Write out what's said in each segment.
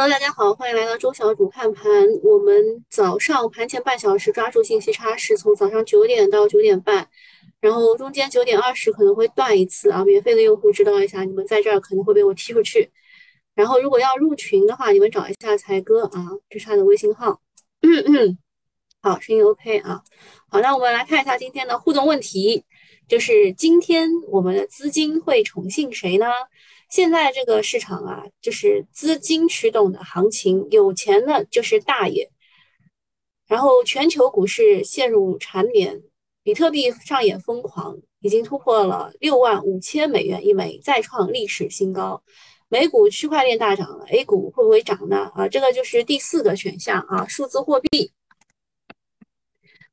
Hello，大家好，欢迎来到周小主看盘。我们早上盘前半小时抓住信息差是从早上九点到九点半，然后中间九点二十可能会断一次啊。免费的用户知道一下，你们在这儿可能会被我踢出去。然后如果要入群的话，你们找一下才哥啊，这是他的微信号。好，声音 OK 啊。好，那我们来看一下今天的互动问题，就是今天我们的资金会宠幸谁呢？现在这个市场啊，就是资金驱动的行情，有钱的就是大爷。然后全球股市陷入缠绵，比特币上演疯狂，已经突破了六万五千美元一枚，再创历史新高。美股区块链大涨了，A 股会不会涨呢？啊，这个就是第四个选项啊，数字货币、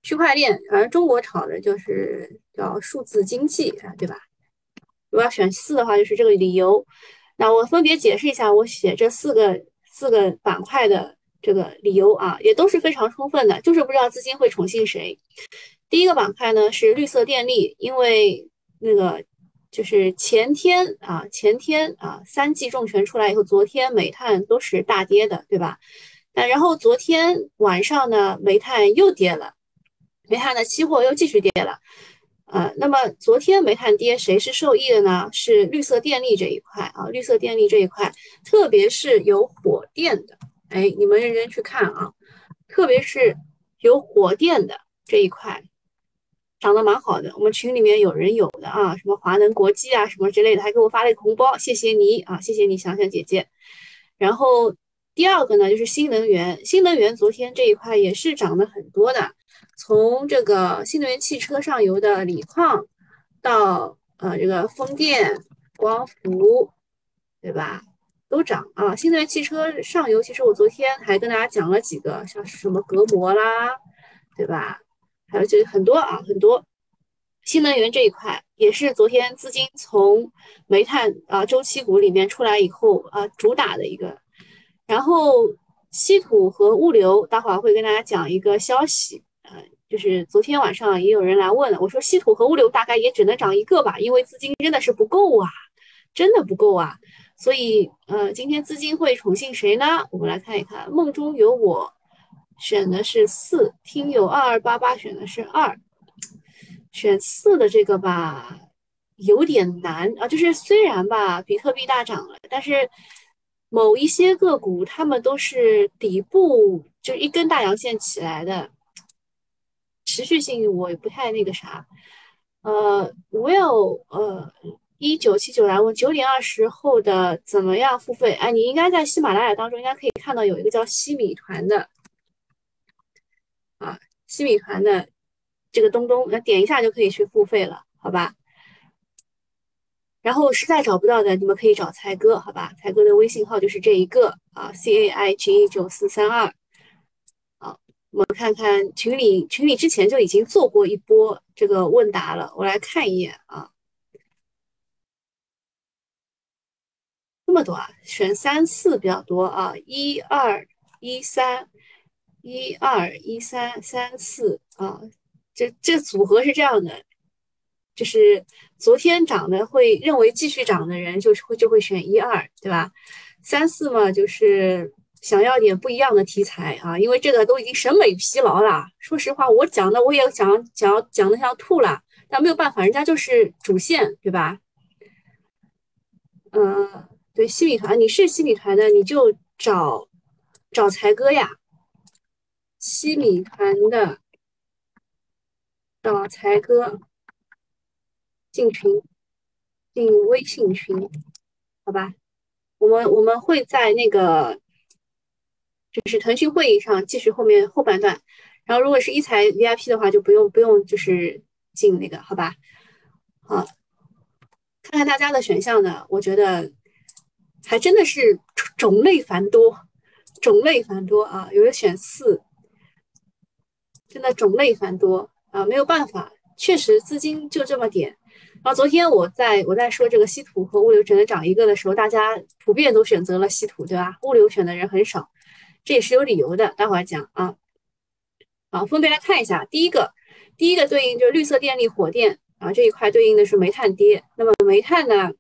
区块链，而中国炒的就是叫数字经济啊，对吧？如果要选四的话，就是这个理由。那我分别解释一下，我写这四个四个板块的这个理由啊，也都是非常充分的，就是不知道资金会宠幸谁。第一个板块呢是绿色电力，因为那个就是前天啊，前天啊，三季重拳出来以后，昨天煤炭都是大跌的，对吧？那然后昨天晚上呢，煤炭又跌了，煤炭的期货又继续跌了。呃，那么昨天煤炭跌，谁是受益的呢？是绿色电力这一块啊，绿色电力这一块，特别是有火电的，哎，你们认真去看啊，特别是有火电的这一块，涨得蛮好的。我们群里面有人有的啊，什么华能国际啊，什么之类的，还给我发了一个红包，谢谢你啊，谢谢你，想想姐姐。然后第二个呢，就是新能源，新能源昨天这一块也是涨得很多的。从这个新能源汽车上游的锂矿，到呃这个风电、光伏，对吧？都涨啊！新能源汽车上游，其实我昨天还跟大家讲了几个，像是什么隔膜啦，对吧？还有就很多啊，很多新能源这一块也是昨天资金从煤炭啊周期股里面出来以后啊主打的一个。然后稀土和物流，待会儿会跟大家讲一个消息。呃，就是昨天晚上也有人来问了，我说稀土和物流大概也只能涨一个吧，因为资金真的是不够啊，真的不够啊。所以，呃，今天资金会宠幸谁呢？我们来看一看，梦中有我选的是四，听友二二八八选的是二，选四的这个吧，有点难啊。就是虽然吧，比特币大涨了，但是某一些个股他们都是底部就一根大阳线起来的。持续性我也不太那个啥，呃，Will，呃，一九七九来问九点二十后的怎么样付费？哎，你应该在喜马拉雅当中应该可以看到有一个叫西米团的，啊，西米团的这个东东，那点一下就可以去付费了，好吧？然后实在找不到的，你们可以找才哥，好吧？才哥的微信号就是这一个啊，C A I G 九四三二。我们看看群里，群里之前就已经做过一波这个问答了。我来看一眼啊，这么多啊，选三四比较多啊，一二一三，一二一三三四啊，这这组合是这样的，就是昨天涨的会认为继续涨的人，就是会就会选一二，对吧？三四嘛，就是。想要点不一样的题材啊，因为这个都已经审美疲劳了。说实话，我讲的我也讲讲讲的想吐了，但没有办法，人家就是主线，对吧？嗯，对，西米团，你是西米团的，你就找找才哥呀。西米团的找才哥进群，进微信群，好吧？我们我们会在那个。就是腾讯会议上继续后面后半段，然后如果是一财 VIP 的话，就不用不用就是进那个，好吧？好，看看大家的选项呢，我觉得还真的是种类繁多，种类繁多啊！有人选四，真的种类繁多啊，没有办法，确实资金就这么点。然后昨天我在我在说这个稀土和物流只能涨一个的时候，大家普遍都选择了稀土，对吧？物流选的人很少。这也是有理由的，待会儿讲啊。好，分别来看一下。第一个，第一个对应就是绿色电力、火电啊这一块对应的是煤炭跌。那么煤炭呢，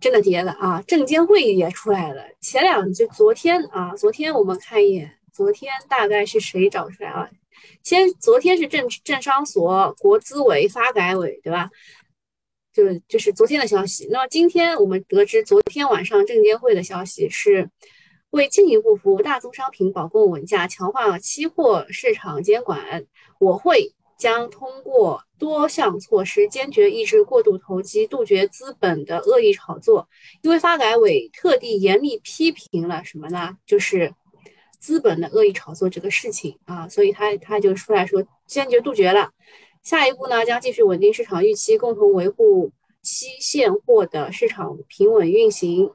真的跌了啊！证监会也出来了，前两就昨天啊，昨天我们看一眼，昨天大概是谁找出来啊？先昨天是证证商所、国资委、发改委，对吧？就就是昨天的消息。那么今天我们得知，昨天晚上证监会的消息是，为进一步服务大宗商品保供稳价，强化期货市场监管，我会。将通过多项措施坚决抑制过度投机，杜绝资本的恶意炒作。因为发改委特地严厉批评了什么呢？就是资本的恶意炒作这个事情啊，所以他他就出来说坚决杜绝了。下一步呢，将继续稳定市场预期，共同维护期现货的市场平稳运行。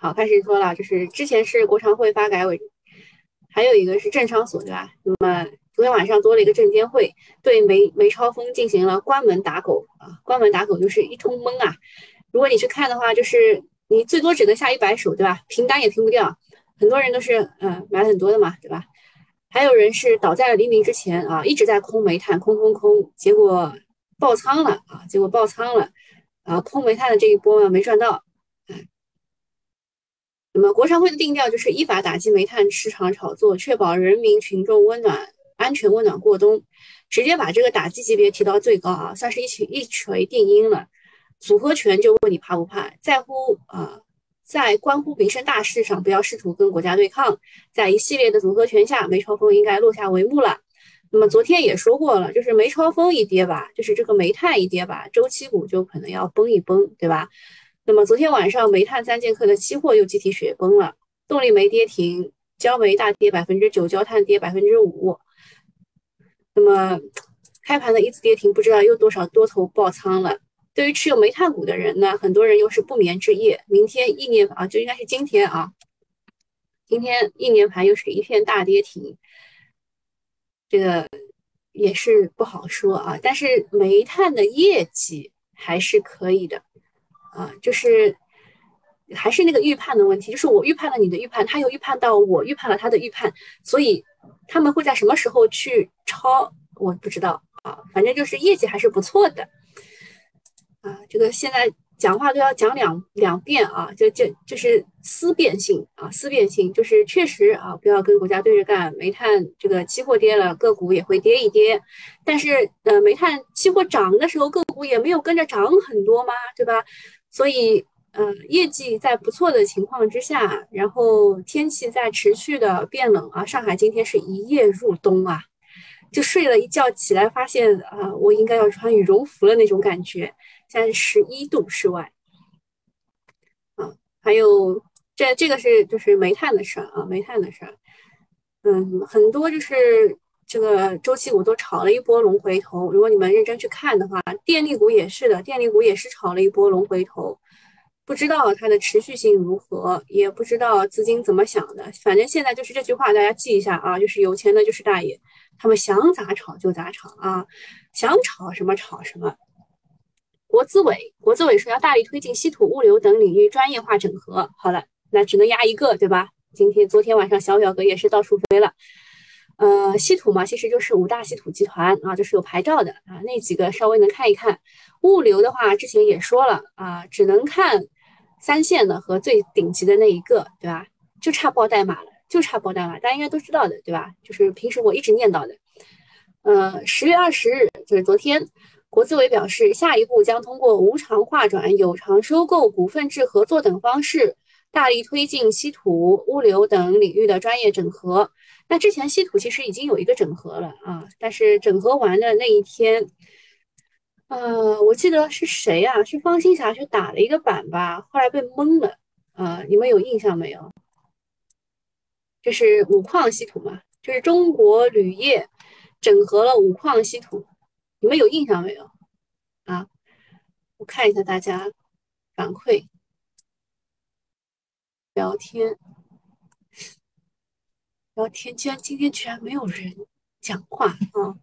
好，开始说了，就是之前是国常会、发改委，还有一个是证商所，对吧？那么。昨天晚上多了一个证监会，对梅梅超风进行了关门打狗啊！关门打狗就是一通懵啊！如果你去看的话，就是你最多只能下一百手，对吧？平单也平不掉，很多人都是嗯买了很多的嘛，对吧？还有人是倒在了黎明之前啊，一直在空煤炭，空空空，结果爆仓了啊！结果爆仓了啊！空煤炭的这一波呢没赚到，那么国常会的定调就是依法打击煤炭市场炒作，确保人民群众温暖。安全温暖过冬，直接把这个打击级别提到最高啊，算是一锤一锤定音了。组合拳就问你怕不怕？在乎啊，在关乎民生大事上，不要试图跟国家对抗。在一系列的组合拳下，梅超风应该落下帷幕了。那么昨天也说过了，就是梅超风一跌吧，就是这个煤炭一跌吧，周期股就可能要崩一崩，对吧？那么昨天晚上煤炭三剑客的期货又集体雪崩了，动力煤跌停，焦煤大跌百分之九，焦炭跌百分之五。那么 开盘的一次跌停，不知道又多少多头爆仓了。对于持有煤炭股的人呢，很多人又是不眠之夜。明天意念啊，就应该是今天啊，今天一年盘又是一片大跌停，这个也是不好说啊。但是煤炭的业绩还是可以的啊，就是还是那个预判的问题，就是我预判了你的预判，他又预判到我预判了他的预判，所以。他们会在什么时候去抄？我不知道啊，反正就是业绩还是不错的啊。这个现在讲话都要讲两两遍啊，就就就是思辨性啊，思辨性就是确实啊，不要跟国家对着干。煤炭这个期货跌了，个股也会跌一跌，但是呃，煤炭期货涨的时候，个股也没有跟着涨很多嘛，对吧？所以。嗯，业绩在不错的情况之下，然后天气在持续的变冷啊。上海今天是一夜入冬啊，就睡了一觉起来，发现啊，我应该要穿羽绒服了那种感觉。现在十一度室外，啊，还有这这个是就是煤炭的事儿啊，煤炭的事儿。嗯，很多就是这个周期股都炒了一波龙回头。如果你们认真去看的话，电力股也是的，电力股也是炒了一波龙回头。不知道它的持续性如何，也不知道资金怎么想的。反正现在就是这句话，大家记一下啊，就是有钱的就是大爷，他们想咋炒就咋炒啊，想炒什么炒什么。国资委，国资委说要大力推进稀土、物流等领域专业化整合。好了，那只能压一个，对吧？今天、昨天晚上小表格也是到处飞了。呃，稀土嘛，其实就是五大稀土集团啊，就是有牌照的啊，那几个稍微能看一看。物流的话，之前也说了啊，只能看。三线的和最顶级的那一个，对吧？就差报代码了，就差报代码，大家应该都知道的，对吧？就是平时我一直念叨的。呃，十月二十日，就是昨天，国资委表示，下一步将通过无偿划转、有偿收购、股份制合作等方式，大力推进稀土、物流等领域的专业整合。那之前稀土其实已经有一个整合了啊，但是整合完的那一天。呃，我记得是谁呀？是方新霞去打了一个板吧，后来被蒙了。呃，你们有印象没有？这是五矿稀土嘛？就是中国铝业整合了五矿稀土，你们有印象没有？啊，我看一下大家反馈聊天，聊天，居然今天居然没有人讲话啊！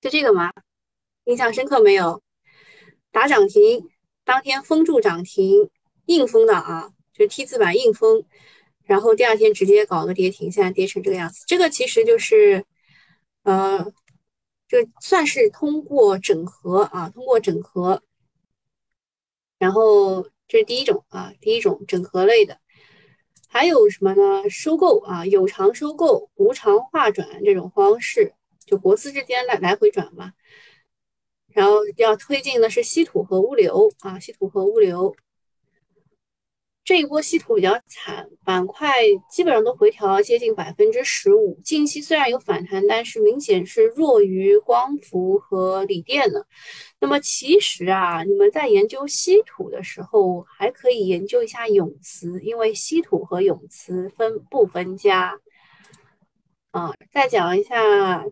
就这个吗？印象深刻没有？打涨停，当天封住涨停，硬封的啊，就是 T 字板硬封，然后第二天直接搞个跌停，现在跌成这个样子。这个其实就是，呃，就算是通过整合啊，通过整合，然后这是第一种啊，第一种整合类的。还有什么呢？收购啊，有偿收购、无偿划转这种方式，就国资之间来来回转嘛。然后要推进的是稀土和物流啊，稀土和物流。这一波稀土比较惨，板块基本上都回调接近百分之十五。近期虽然有反弹，但是明显是弱于光伏和锂电的。那么其实啊，你们在研究稀土的时候，还可以研究一下永磁，因为稀土和永磁分不分家。啊，再讲一下。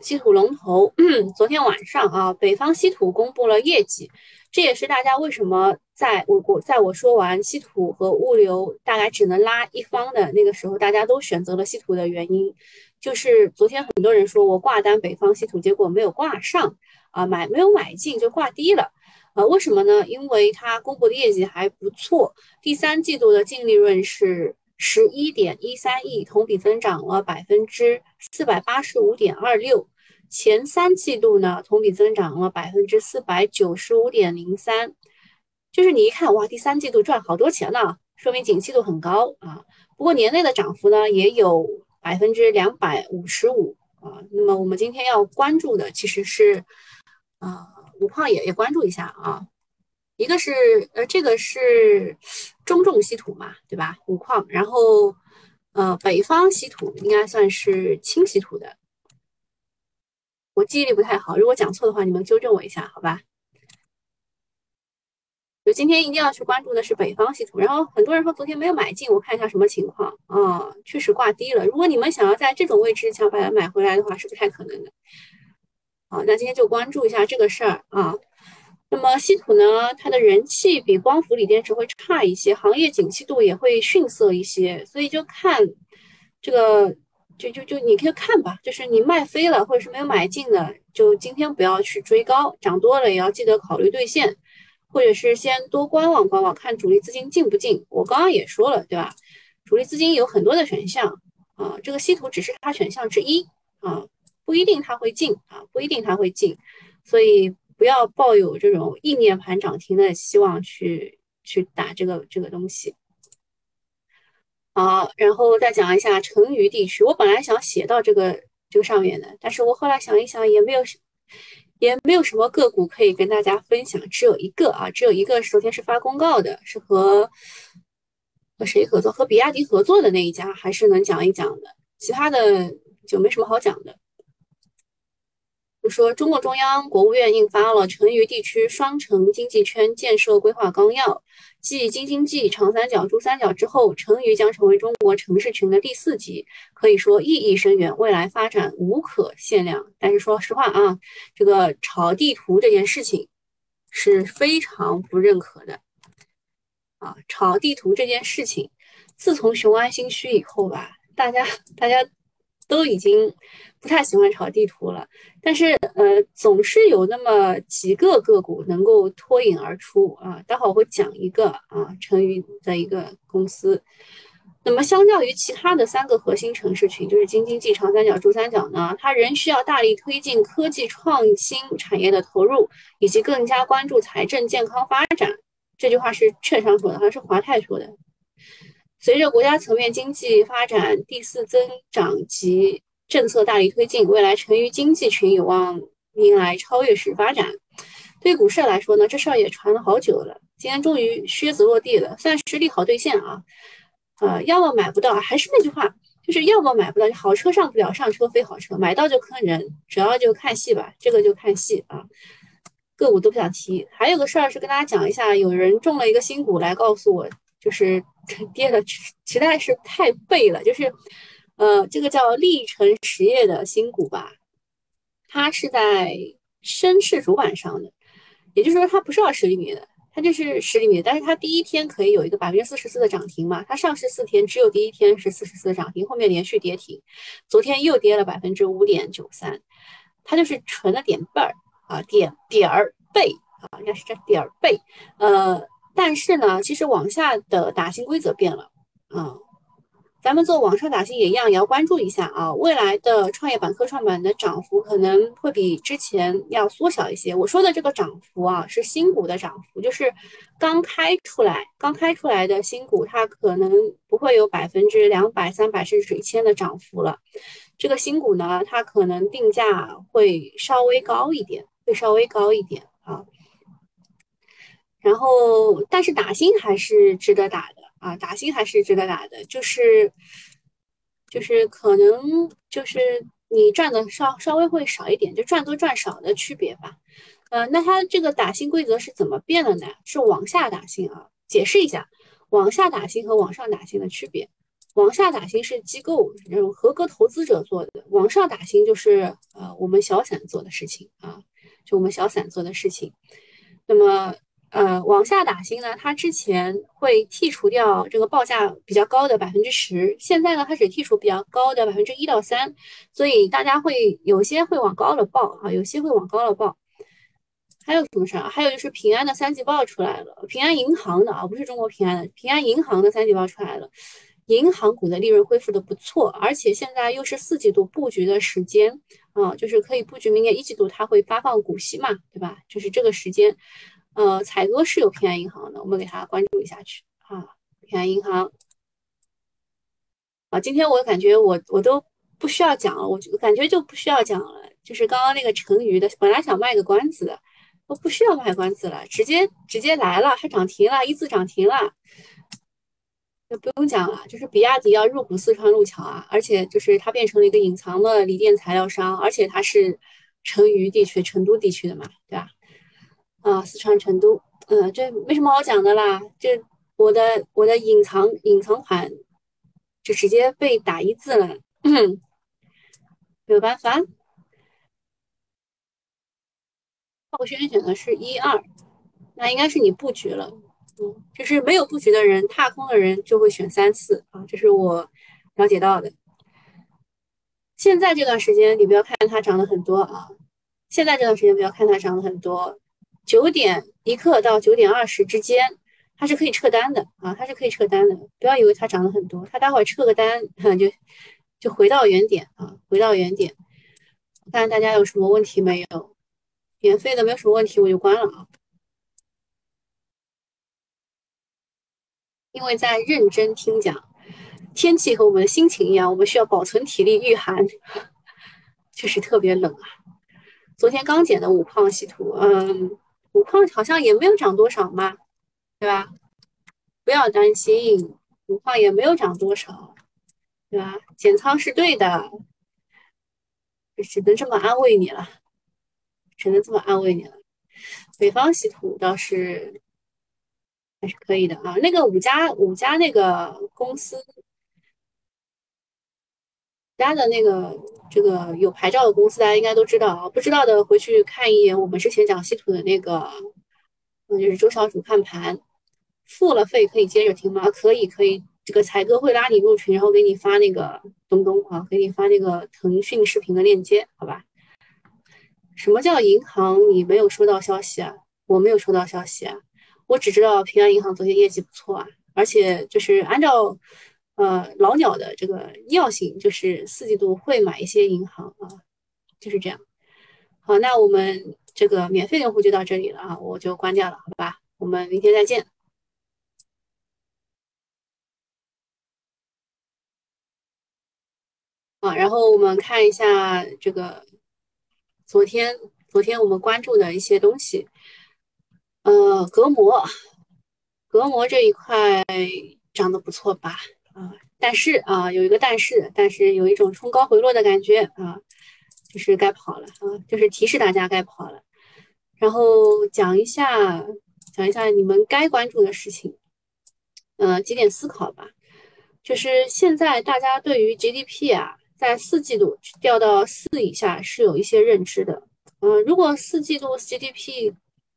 稀土龙头，昨天晚上啊，北方稀土公布了业绩，这也是大家为什么在我我在我说完稀土和物流大概只能拉一方的那个时候，大家都选择了稀土的原因，就是昨天很多人说我挂单北方稀土，结果没有挂上啊，买没有买进就挂低了，呃，为什么呢？因为它公布的业绩还不错，第三季度的净利润是。十一点一三亿，同比增长了百分之四百八十五点二六。前三季度呢，同比增长了百分之四百九十五点零三。就是你一看，哇，第三季度赚好多钱呢，说明景气度很高啊。不过年内的涨幅呢，也有百分之两百五十五啊。那么我们今天要关注的其实是，啊，五矿也也关注一下啊。一个是呃，这个是中重稀土嘛，对吧？五矿，然后呃，北方稀土应该算是轻稀土的。我记忆力不太好，如果讲错的话，你们纠正我一下，好吧？就今天一定要去关注的是北方稀土。然后很多人说昨天没有买进，我看一下什么情况啊？确实挂低了。如果你们想要在这种位置想把它买回来的话，是不太可能的。好，那今天就关注一下这个事儿啊。那么稀土呢，它的人气比光伏锂电池会差一些，行业景气度也会逊色一些，所以就看这个，就就就你可以看吧，就是你卖飞了或者是没有买进的，就今天不要去追高，涨多了也要记得考虑兑现，或者是先多观望观望，看主力资金进不进。我刚刚也说了，对吧？主力资金有很多的选项啊，这个稀土只是它选项之一啊，不一定它会进啊，不一定它会进，所以。不要抱有这种意念盘涨停的希望去去打这个这个东西。好，然后再讲一下成渝地区。我本来想写到这个这个上面的，但是我后来想一想，也没有也没有什么个股可以跟大家分享，只有一个啊，只有一个，昨天是发公告的，是和和谁合作？和比亚迪合作的那一家，还是能讲一讲的，其他的就没什么好讲的。说中共中央、国务院印发了《成渝地区双城经济圈建设规划纲要》，继京津冀、长三角、珠三角之后，成渝将成为中国城市群的第四级，可以说意义深远，未来发展无可限量。但是说实话啊，这个炒地图这件事情是非常不认可的啊！炒地图这件事情，自从雄安新区以后吧，大家大家都已经。不太喜欢炒地图了，但是呃，总是有那么几个个股能够脱颖而出啊。待会儿我会讲一个啊，成渝的一个公司。那么相较于其他的三个核心城市群，就是京津冀、长三角、珠三角呢，它仍需要大力推进科技创新产业的投入，以及更加关注财政健康发展。这句话是券商说的，好像是华泰说的。随着国家层面经济发展第四增长及政策大力推进，未来成渝经济群有望迎来超越式发展。对股市来说呢，这事儿也传了好久了，今天终于靴子落地了，算是利好兑现啊。呃，要么买不到，还是那句话，就是要么买不到，好车上不了，上车非好车，买到就坑人，主要就看戏吧，这个就看戏啊。个股都不想提。还有个事儿是跟大家讲一下，有人中了一个新股来告诉我，就是跌的实在是太背了，就是。呃，这个叫历城实业的新股吧，它是在深市主板上的，也就是说它不是二十厘米的，它就是十厘米，但是它第一天可以有一个百分之四十四的涨停嘛，它上市四天只有第一天是四十四的涨停，后面连续跌停，昨天又跌了百分之五点九三，它就是纯的点背儿啊，点点儿背啊，应该是这点儿背，呃，但是呢，其实往下的打新规则变了，啊。咱们做网上打新也一样，也要关注一下啊。未来的创业板、科创板的涨幅可能会比之前要缩小一些。我说的这个涨幅啊，是新股的涨幅，就是刚开出来、刚开出来的新股，它可能不会有百分之两百、三百甚至一千的涨幅了。这个新股呢，它可能定价会稍微高一点，会稍微高一点啊。然后，但是打新还是值得打的。啊，打新还是值得打的，就是就是可能就是你赚的稍稍微会少一点，就赚多赚少的区别吧。呃，那它这个打新规则是怎么变的呢？是往下打新啊，解释一下，往下打新和往上打新的区别。往下打新是机构那种合格投资者做的，往上打新就是呃我们小散做的事情啊，就我们小散做的事情。那么。呃，往下打新呢，它之前会剔除掉这个报价比较高的百分之十，现在呢，它只剔除比较高的百分之一到三，所以大家会有些会往高了报啊，有些会往高了报。还有什么事儿？还有就是平安的三季报出来了，平安银行的啊，不是中国平安的，平安银行的三季报出来了，银行股的利润恢复的不错，而且现在又是四季度布局的时间啊，就是可以布局明年一季度它会发放股息嘛，对吧？就是这个时间。呃，彩哥是有平安银行的，我们给他关注一下去啊。平安银行啊，今天我感觉我我都不需要讲了，我就感觉就不需要讲了。就是刚刚那个成渝的，本来想卖个关子的，我不需要卖关子了，直接直接来了，还涨停了，一字涨停了，就不用讲了。就是比亚迪要入股四川路桥啊，而且就是它变成了一个隐藏的锂电材料商，而且它是成渝地区、成都地区的嘛，对吧？啊，四川成都，嗯，这没什么好讲的啦。这我的我的隐藏隐藏款就直接被打一字了，没有办法。浩轩选的是一二，那应该是你布局了，嗯，就是没有布局的人，踏空的人就会选三四啊，这是我了解到的。现在这段时间，你不要看它涨了很多啊，现在这段时间不要看它涨了很多。九点一刻到九点二十之间，它是可以撤单的啊，它是可以撤单的。不要以为它涨了很多，它待会儿撤个单，就就回到原点啊，回到原点。看看大家有什么问题没有？免费的没有什么问题，我就关了啊。因为在认真听讲，天气和我们的心情一样，我们需要保存体力御寒，确 实特别冷啊。昨天刚剪的五矿稀土，嗯。五矿好像也没有涨多少嘛，对吧？不要担心，五矿也没有涨多少，对吧？减仓是对的，只能这么安慰你了，只能这么安慰你了。北方稀土倒是还是可以的啊。那个五家五家那个公司家的那个这个有牌照的公司，大家应该都知道啊。不知道的回去看一眼我们之前讲稀土的那个，嗯，就是周小主看盘，付了费可以接着听吗？可以，可以。这个才哥会拉你入群，然后给你发那个东东啊，给你发那个腾讯视频的链接，好吧？什么叫银行？你没有收到消息啊？我没有收到消息啊，我只知道平安银行昨天业绩不错啊，而且就是按照。呃，老鸟的这个尿性就是四季度会买一些银行啊，就是这样。好，那我们这个免费用户就到这里了啊，我就关掉了，好吧？我们明天再见。啊，然后我们看一下这个昨天昨天我们关注的一些东西，呃，隔膜，隔膜这一块涨得不错吧？啊，但是啊，有一个但是，但是有一种冲高回落的感觉啊，就是该跑了啊，就是提示大家该跑了。然后讲一下，讲一下你们该关注的事情，呃，几点思考吧。就是现在大家对于 GDP 啊，在四季度掉到四以下是有一些认知的。嗯，如果四季度 GDP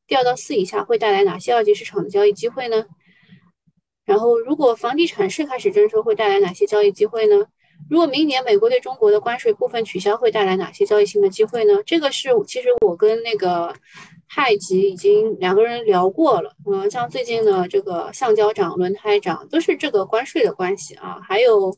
掉到四以下，会带来哪些二级市场的交易机会呢？然后，如果房地产是开始征收，会带来哪些交易机会呢？如果明年美国对中国的关税部分取消，会带来哪些交易性的机会呢？这个是其实我跟那个太极已经两个人聊过了，嗯，像最近的这个橡胶涨、轮胎涨，都是这个关税的关系啊。还有，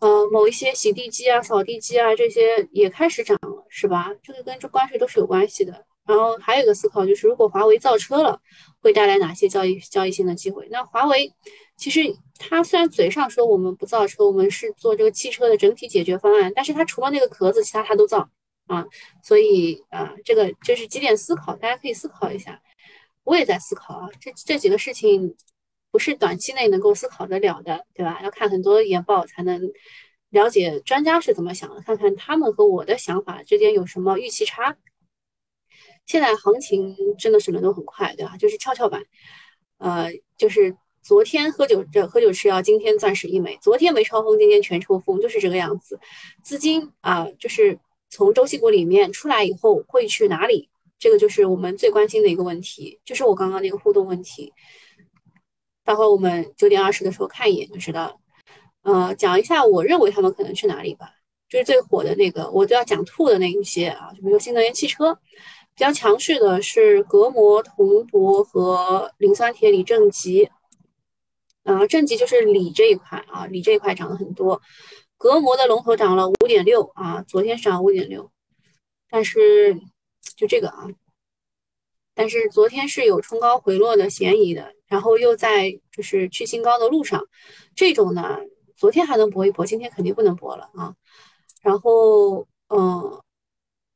呃，某一些洗地机啊、扫地机啊这些也开始涨了，是吧？这个跟这关税都是有关系的。然后还有一个思考就是，如果华为造车了，会带来哪些交易交易性的机会？那华为其实它虽然嘴上说我们不造车，我们是做这个汽车的整体解决方案，但是它除了那个壳子，其他它都造。啊，所以啊，这个就是几点思考，大家可以思考一下。我也在思考啊，这这几个事情不是短期内能够思考得了的，对吧？要看很多研报才能了解专家是怎么想的，看看他们和我的想法之间有什么预期差。现在行情真的是轮动很快，对吧？就是跷跷板，呃，就是昨天喝酒这喝酒吃药，今天钻石一枚，昨天没抽风，今天全抽风，就是这个样子。资金啊，就是。从周期股里面出来以后会去哪里？这个就是我们最关心的一个问题，就是我刚刚那个互动问题。待会我们九点二十的时候看一眼就知道了。呃，讲一下我认为他们可能去哪里吧。就是最火的那个，我都要讲吐的那一些啊，就比如说新能源汽车，比较强势的是隔膜、铜箔和磷酸铁锂正极。啊，正极就是锂这一块啊，锂这一块涨了很多。隔膜的龙头涨了五点六啊，昨天涨五点六，但是就这个啊，但是昨天是有冲高回落的嫌疑的，然后又在就是去新高的路上，这种呢，昨天还能搏一搏，今天肯定不能搏了啊。然后嗯，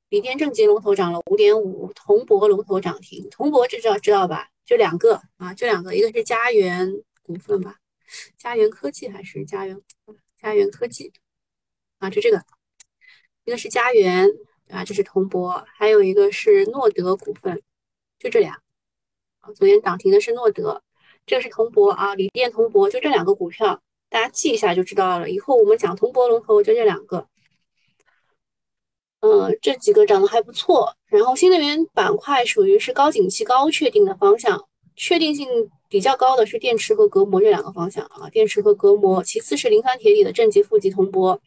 锂电正极龙头涨了五点五，铜箔龙头涨停，铜箔知道知道吧？就两个啊，就两个，一个是家园股份吧，家园科技还是家园？家园科技啊，就这个，一个是家园啊，这是铜箔，还有一个是诺德股份，就这俩啊。昨天涨停的是诺德，这个是铜箔啊，锂电铜箔就这两个股票，大家记一下就知道了。以后我们讲铜箔龙头就这两个，嗯，这几个涨得还不错。然后新能源板块属于是高景气、高确定的方向，确定性。比较高的是电池和隔膜这两个方向啊，电池和隔膜，其次是磷酸铁锂的正极、负极、铜箔。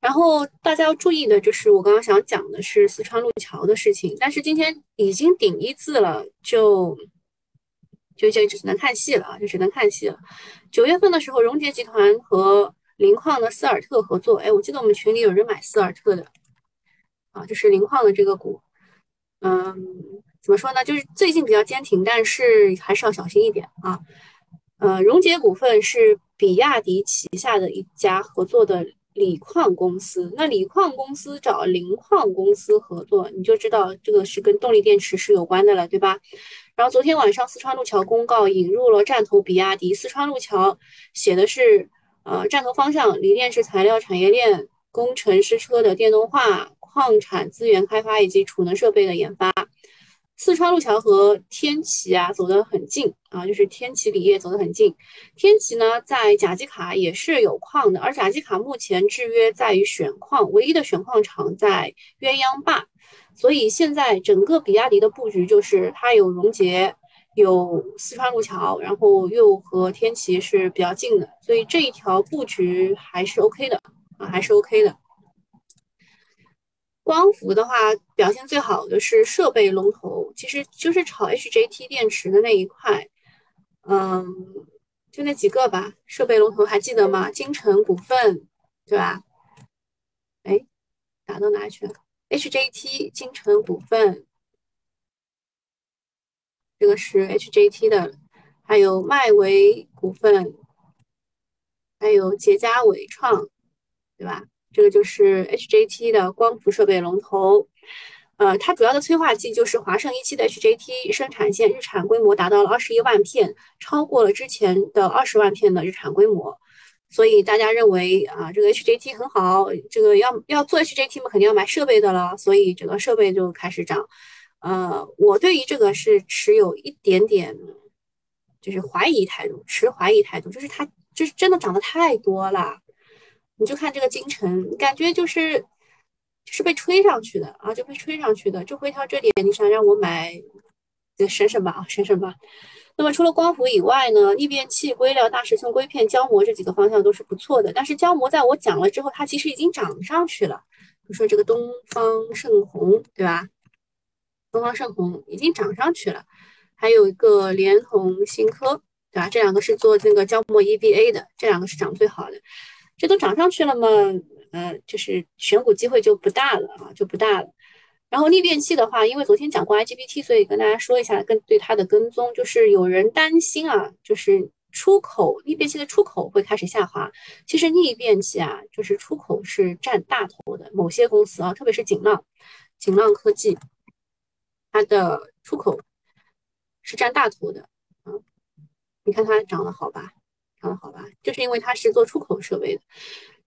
然后大家要注意的就是我刚刚想讲的是四川路桥的事情，但是今天已经顶一字了，就就就只能看戏了啊，就只能看戏了。九月份的时候，荣捷集团和磷矿的斯尔特合作，哎，我记得我们群里有人买斯尔特的啊，就是磷矿的这个股，嗯。怎么说呢？就是最近比较坚挺，但是还是要小心一点啊。呃，荣捷股份是比亚迪旗下的一家合作的锂矿公司。那锂矿公司找磷矿公司合作，你就知道这个是跟动力电池是有关的了，对吧？然后昨天晚上四川路桥公告引入了战投比亚迪。四川路桥写的是呃战投方向，锂电池材料产业链、工程师车的电动化、矿产资源开发以及储能设备的研发。四川路桥和天齐啊走得很近啊，就是天齐锂业走得很近。天齐呢在甲基卡也是有矿的，而甲基卡目前制约在于选矿，唯一的选矿厂在鸳鸯坝。所以现在整个比亚迪的布局就是它有荣捷，有四川路桥，然后又和天齐是比较近的，所以这一条布局还是 OK 的啊，还是 OK 的。光伏的话，表现最好的是设备龙头，其实就是炒 HJT 电池的那一块，嗯，就那几个吧。设备龙头还记得吗？金城股份，对吧？哎，打到哪去了？HJT 金城股份，这个是 HJT 的，还有迈维股份，还有捷佳伟创，对吧？这个就是 HJT 的光伏设备龙头，呃，它主要的催化剂就是华盛一期的 HJT 生产线日产规模达到了二十一万片，超过了之前的二十万片的日产规模，所以大家认为啊，这个 HJT 很好，这个要要做 HJT 嘛，肯定要买设备的了，所以整个设备就开始涨。呃，我对于这个是持有一点点就是怀疑态度，持怀疑态度，就是它就是真的涨得太多了。你就看这个金城，感觉就是是被吹上去的啊，就被吹上去的。就回调这点，你想让我买，就省省吧啊，省省吧。那么除了光伏以外呢，逆变器、硅料、大尺寸硅片、胶膜这几个方向都是不错的。但是胶膜在我讲了之后，它其实已经涨上去了。比如说这个东方盛虹，对吧？东方盛虹已经涨上去了，还有一个联通新科，对吧？这两个是做那个胶膜 EVA 的，这两个是涨最好的，这都涨上去了嘛？呃，就是选股机会就不大了啊，就不大了。然后逆变器的话，因为昨天讲过 IGBT，所以跟大家说一下，跟对它的跟踪，就是有人担心啊，就是出口逆变器的出口会开始下滑。其实逆变器啊，就是出口是占大头的，某些公司啊，特别是锦浪、锦浪科技，它的出口是占大头的嗯。你看它涨得好吧，涨得好吧，就是因为它是做出口设备的。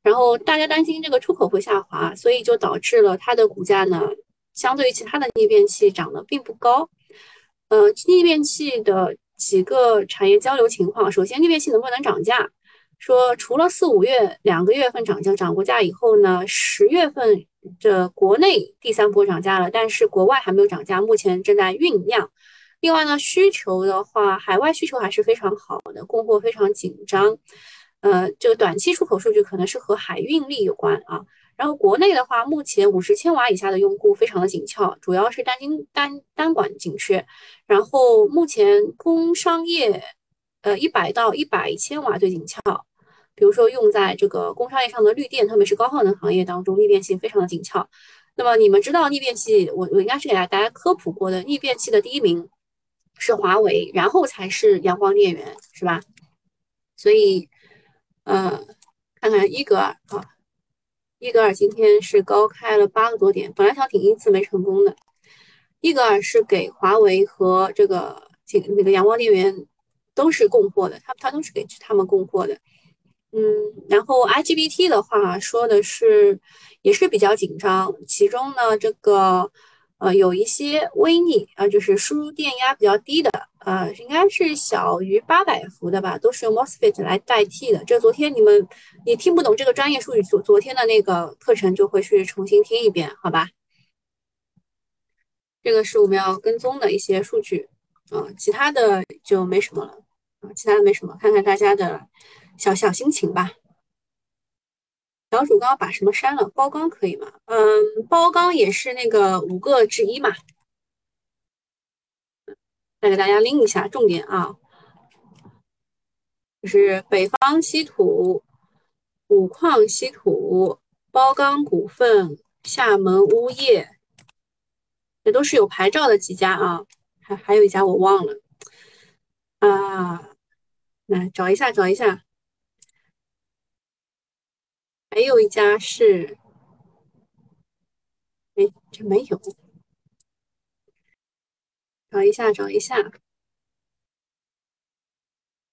然后大家担心这个出口会下滑，所以就导致了它的股价呢。相对于其他的逆变器涨得并不高，呃，逆变器的几个产业交流情况，首先逆变器能不能涨价？说除了四五月两个月份涨价涨过价以后呢，十月份的国内第三波涨价了，但是国外还没有涨价，目前正在酝酿。另外呢，需求的话，海外需求还是非常好的，供货非常紧张。呃，这个短期出口数据可能是和海运力有关啊。然后国内的话，目前五十千瓦以下的用户非常的紧俏，主要是单晶单单管紧缺。然后目前工商业，呃，一百到一百千瓦最紧俏。比如说用在这个工商业上的绿电，特别是高耗能行业当中，逆变器非常的紧俏。那么你们知道逆变器，我我应该是给大家科普过的，逆变器的第一名是华为，然后才是阳光电源，是吧？所以，呃，看看伊格尔啊。伊格尔今天是高开了八个多点，本来想顶一次没成功的。伊格尔是给华为和这个这个那个阳光电源都是供货的，他他都是给他们供货的。嗯，然后 IGBT 的话说的是也是比较紧张，其中呢这个呃有一些微逆啊，就是输入电压比较低的。呃，应该是小于八百伏的吧，都是用 MOSFET 来代替的。这昨天你们你听不懂这个专业术语，昨昨天的那个课程就会去重新听一遍，好吧？这个是我们要跟踪的一些数据啊，其他的就没什么了啊，其他的没什么，看看大家的小小心情吧。小主刚把什么删了？包钢可以吗？嗯，包钢也是那个五个之一嘛。再给大家拎一下重点啊，就是北方稀土、五矿稀土、包钢股份、厦门钨业，这都是有牌照的几家啊，还还有一家我忘了啊，来找一下找一下，还有一家是，哎，这没有。找一下，找一下，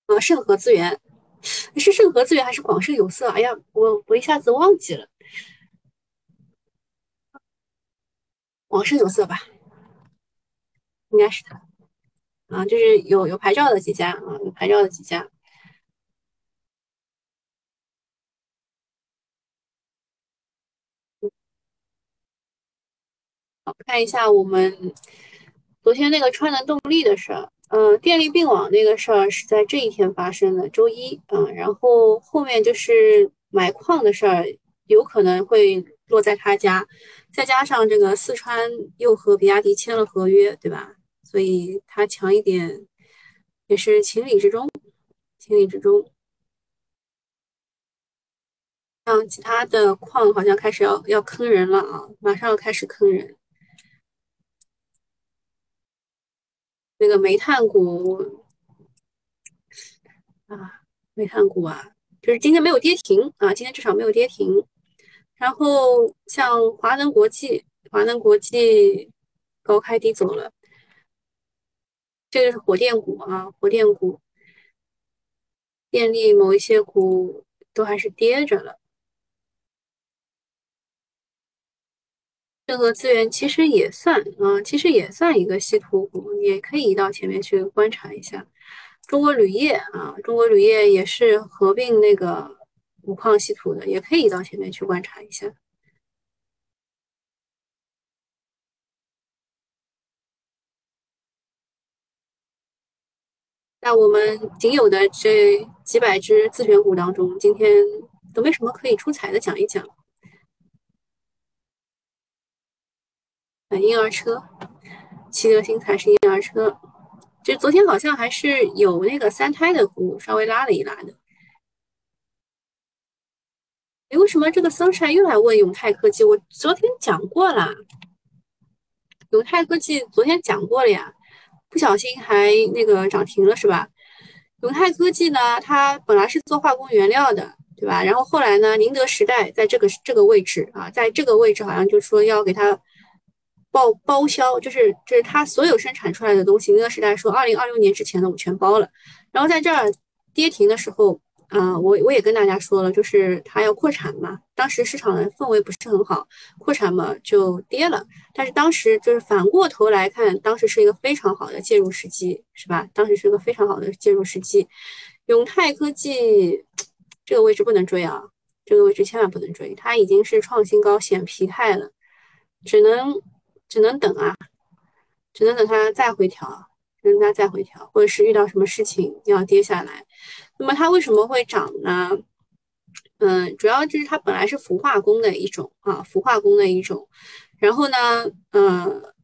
啊，盛和资源是盛和资源还是广盛有色？哎呀，我我一下子忘记了，广盛有色吧，应该是它啊，就是有有牌照的几家啊，有牌照的几家。看一下我们。昨天那个川能动力的事儿，嗯，电力并网那个事儿是在这一天发生的，周一，嗯，然后后面就是买矿的事儿，有可能会落在他家，再加上这个四川又和比亚迪签了合约，对吧？所以他强一点也是情理之中，情理之中。像其他的矿好像开始要要坑人了啊，马上要开始坑人。那个煤炭股啊，煤炭股啊，就是今天没有跌停啊，今天至少没有跌停。然后像华能国际，华能国际高开低走了，这个是火电股啊，火电股，电力某一些股都还是跌着了。盛和资源其实也算啊，其实也算一个稀土股，也可以移到前面去观察一下。中国铝业啊，中国铝业也是合并那个五矿稀土的，也可以移到前面去观察一下。那我们仅有的这几百只自选股当中，今天都没什么可以出彩的，讲一讲。婴儿车，七德新材是婴儿车，就昨天好像还是有那个三胎的股稍微拉了一拉的。哎，为什么这个 sunshine 又来问永泰科技？我昨天讲过了，永泰科技昨天讲过了呀，不小心还那个涨停了是吧？永泰科技呢，它本来是做化工原料的，对吧？然后后来呢，宁德时代在这个这个位置啊，在这个位置好像就说要给它报包销，就是就是它所有生产出来的东西，那个时代说二零二六年之前的我全包了。然后在这儿跌停的时候。嗯，我我也跟大家说了，就是它要扩产嘛，当时市场的氛围不是很好，扩产嘛就跌了。但是当时就是反过头来看，当时是一个非常好的介入时机，是吧？当时是一个非常好的介入时机。永泰科技这个位置不能追啊，这个位置千万不能追，它已经是创新高显疲态了，只能只能等啊，只能等它再回调，等它再回调，或者是遇到什么事情要跌下来。那么它为什么会涨呢？嗯，主要就是它本来是氟化工的一种啊，氟化工的一种。然后呢，嗯，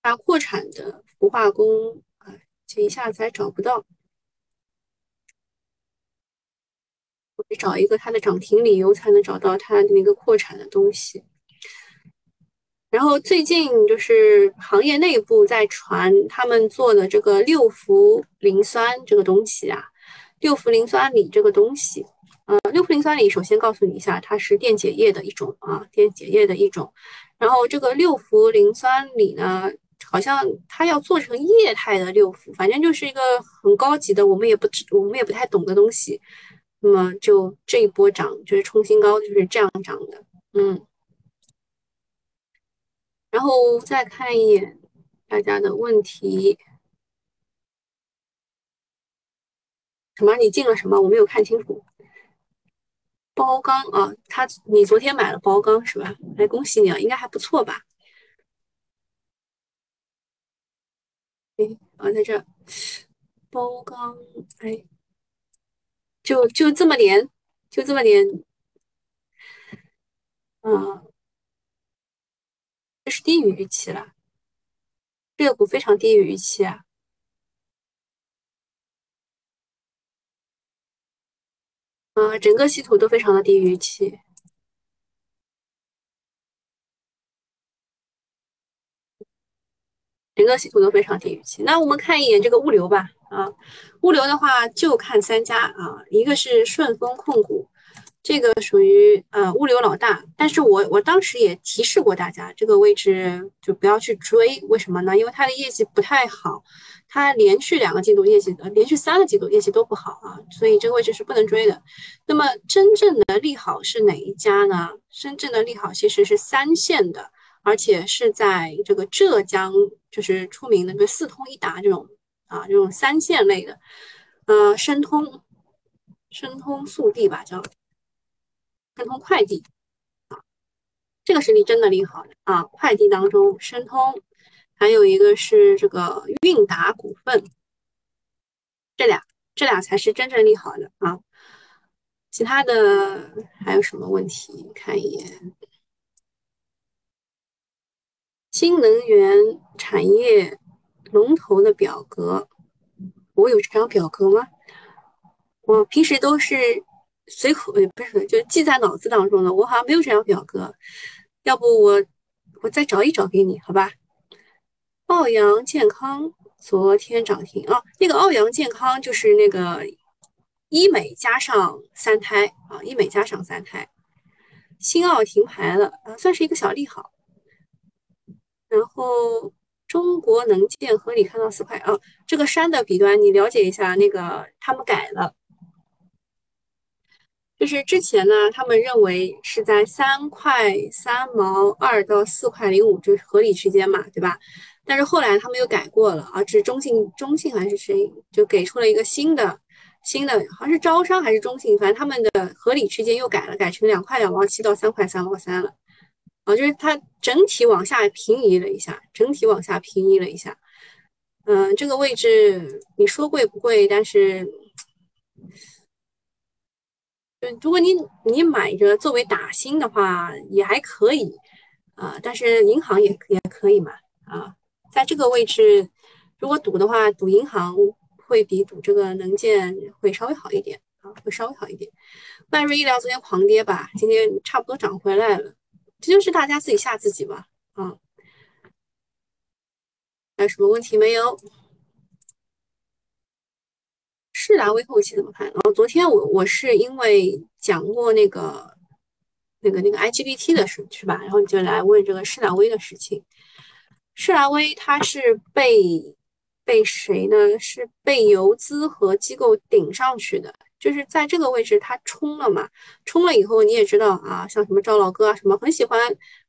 它扩产的氟化工啊，这一下子还找不到，我得找一个它的涨停理由才能找到它的那个扩产的东西。然后最近就是行业内部在传他们做的这个六氟磷酸这个东西啊，六氟磷酸锂这个东西，呃，六氟磷酸锂首先告诉你一下，它是电解液的一种啊，电解液的一种。然后这个六氟磷酸锂呢，好像它要做成液态的六氟，反正就是一个很高级的，我们也不知我们也不太懂的东西。那么就这一波涨，就是冲新高，就是这样涨的，嗯。然后再看一眼大家的问题，什么？你进了什么？我没有看清楚。包钢啊，他你昨天买了包钢是吧？来恭喜你啊，应该还不错吧？哎啊，在这包钢哎，就就这么点，就这么点，嗯。这是低于预期了，这个股非常低于预期啊！啊，整个系统都非常的低于预期，整个系统都非常低于预期。那我们看一眼这个物流吧，啊，物流的话就看三家啊，一个是顺丰控股。这个属于呃物流老大，但是我我当时也提示过大家，这个位置就不要去追，为什么呢？因为它的业绩不太好，它连续两个季度业绩，呃连续三个季度业绩都不好啊，所以这个位置是不能追的。那么真正的利好是哪一家呢？真正的利好其实是三线的，而且是在这个浙江就是出名的，就四通一达这种啊这种三线类的，呃申通，申通速递吧叫。申通快递啊，这个是利真的利好的啊！快递当中，申通，还有一个是这个韵达股份，这俩这俩才是真正利好的啊！其他的还有什么问题？看一眼，新能源产业龙头的表格，我有这张表格吗？我平时都是。随口也不是，就记在脑子当中的。我好像没有这张表格，要不我我再找一找给你，好吧？奥阳健康昨天涨停啊，那个奥阳健康就是那个医美加上三胎啊，医美加上三胎，新奥停牌了啊，算是一个小利好。然后中国能建合理看到四块啊，这个山的笔端你了解一下，那个他们改了。就是之前呢，他们认为是在三块三毛二到四块零五就是合理区间嘛，对吧？但是后来他们又改过了啊，是中信中信还是谁就给出了一个新的新的，好像是招商还是中信，反正他们的合理区间又改了，改成两块两毛七到三块三毛三了啊，就是它整体往下平移了一下，整体往下平移了一下。嗯，这个位置你说贵不贵？但是。就如果你你买着作为打新的话也还可以啊，但是银行也也可以嘛啊，在这个位置，如果赌的话，赌银行会比赌这个能建会稍微好一点啊，会稍微好一点。迈瑞医疗昨天狂跌吧，今天差不多涨回来了，这就是大家自己吓自己吧啊。还有什么问题没有？世达威后期怎么看？然后昨天我我是因为讲过那个那个那个 IGBT 的事是吧？然后你就来问这个世达威的事情。世达威它是被被谁呢？是被游资和机构顶上去的，就是在这个位置它冲了嘛？冲了以后你也知道啊，像什么赵老哥啊什么，很喜欢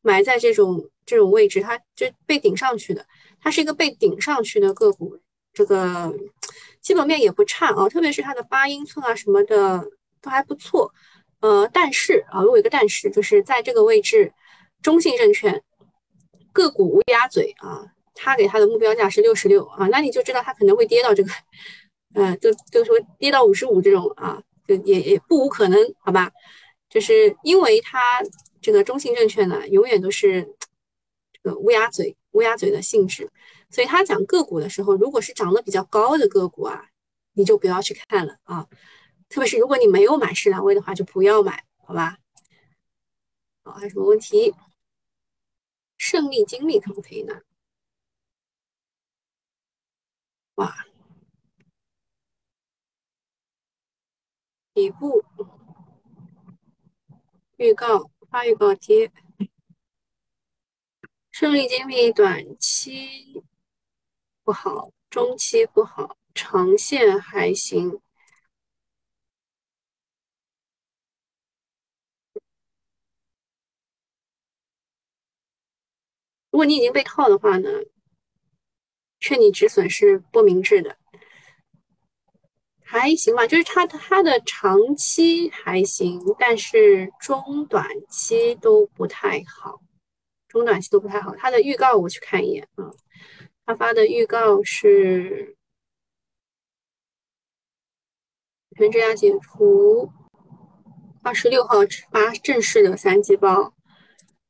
埋在这种这种位置，它就被顶上去的。它是一个被顶上去的个股，这个基本面也不差啊，特别是它的八英寸啊什么的都还不错。呃，但是啊，有一个但是，就是在这个位置，中信证券个股乌鸦嘴啊，它给它的目标价是六十六啊，那你就知道它可能会跌到这个，呃，就就说跌到五十五这种啊，就也也不无可能，好吧？就是因为它这个中信证券呢，永远都是这个乌鸦嘴。乌鸦嘴的性质，所以他讲个股的时候，如果是涨得比较高的个股啊，你就不要去看了啊。特别是如果你没有买市兰威的话，就不要买，好吧？好，还有什么问题？胜利精密可不可以拿？哇，底部预告发预告贴。胜利精密短期不好，中期不好，长线还行。如果你已经被套的话呢，劝你止损是不明智的。还行吧，就是它它的长期还行，但是中短期都不太好。中短期都不太好，它的预告我去看一眼啊，他发的预告是全质押解除，二十六号发正式的三季报，